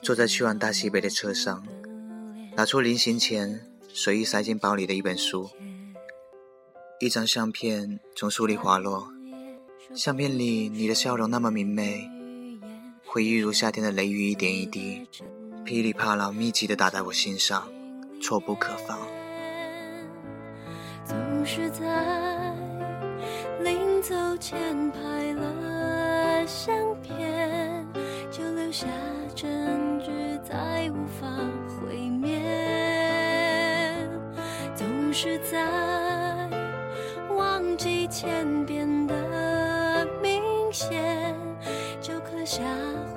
坐在去往大西北的车上，拿出临行前随意塞进包里的一本书，一张相片从书里滑落，相片里你的笑容那么明媚，回忆如夏天的雷雨一点一滴，噼里啪啦密集的打在我心上，错不可防。总是在临走前拍了相片，就留下证据，再无法毁灭。总是在忘记前边的明显，就刻下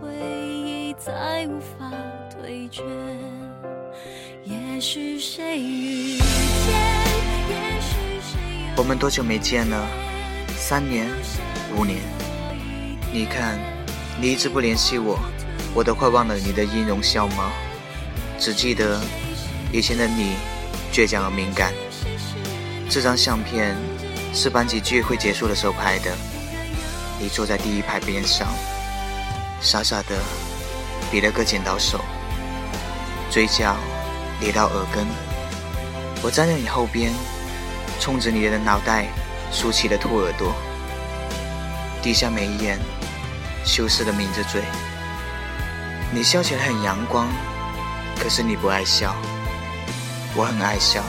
回忆，再无法退却。也许谁遇见？也许谁我们多久没见了？三年、五年？你看，你一直不联系我，我都快忘了你的音容笑貌，只记得以前的你倔强而敏感。这张相片是班级聚会结束的时候拍的，你坐在第一排边上，傻傻的比了个剪刀手，嘴角咧到耳根，我站在你后边。冲着你的脑袋竖起了兔耳朵，低下眉眼，羞涩的抿着嘴。你笑起来很阳光，可是你不爱笑。我很爱笑，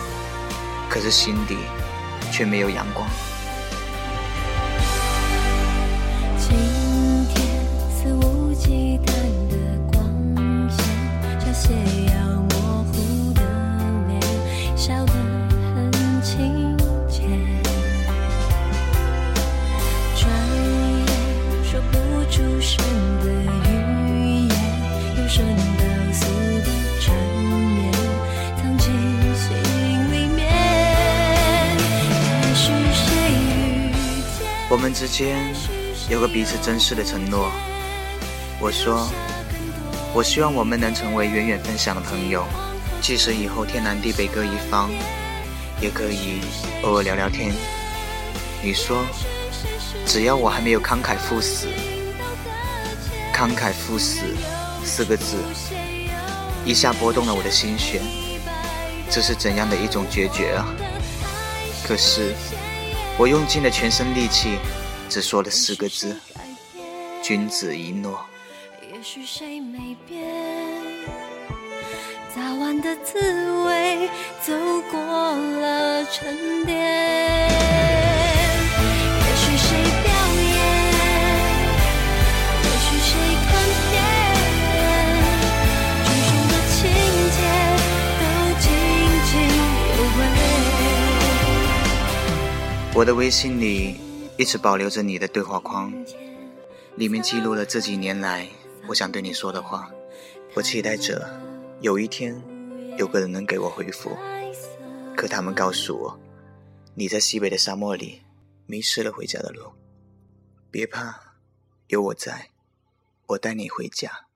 可是心底却没有阳光。笑得很亲切我们之间有个彼此珍视的承诺。我说，我希望我们能成为远远分享的朋友，即使以后天南地北各一方，也可以偶尔聊聊天。你说，只要我还没有慷慨赴死，慷慨赴死四个字，一下拨动了我的心弦。这是怎样的一种决绝啊！可是。我用尽了全身力气，只说了四个字：君子一诺。也许谁没变，早晚的滋味，走过了沉淀。我的微信里一直保留着你的对话框，里面记录了这几年来我想对你说的话。我期待着有一天有个人能给我回复，可他们告诉我你在西北的沙漠里迷失了回家的路。别怕，有我在，我带你回家。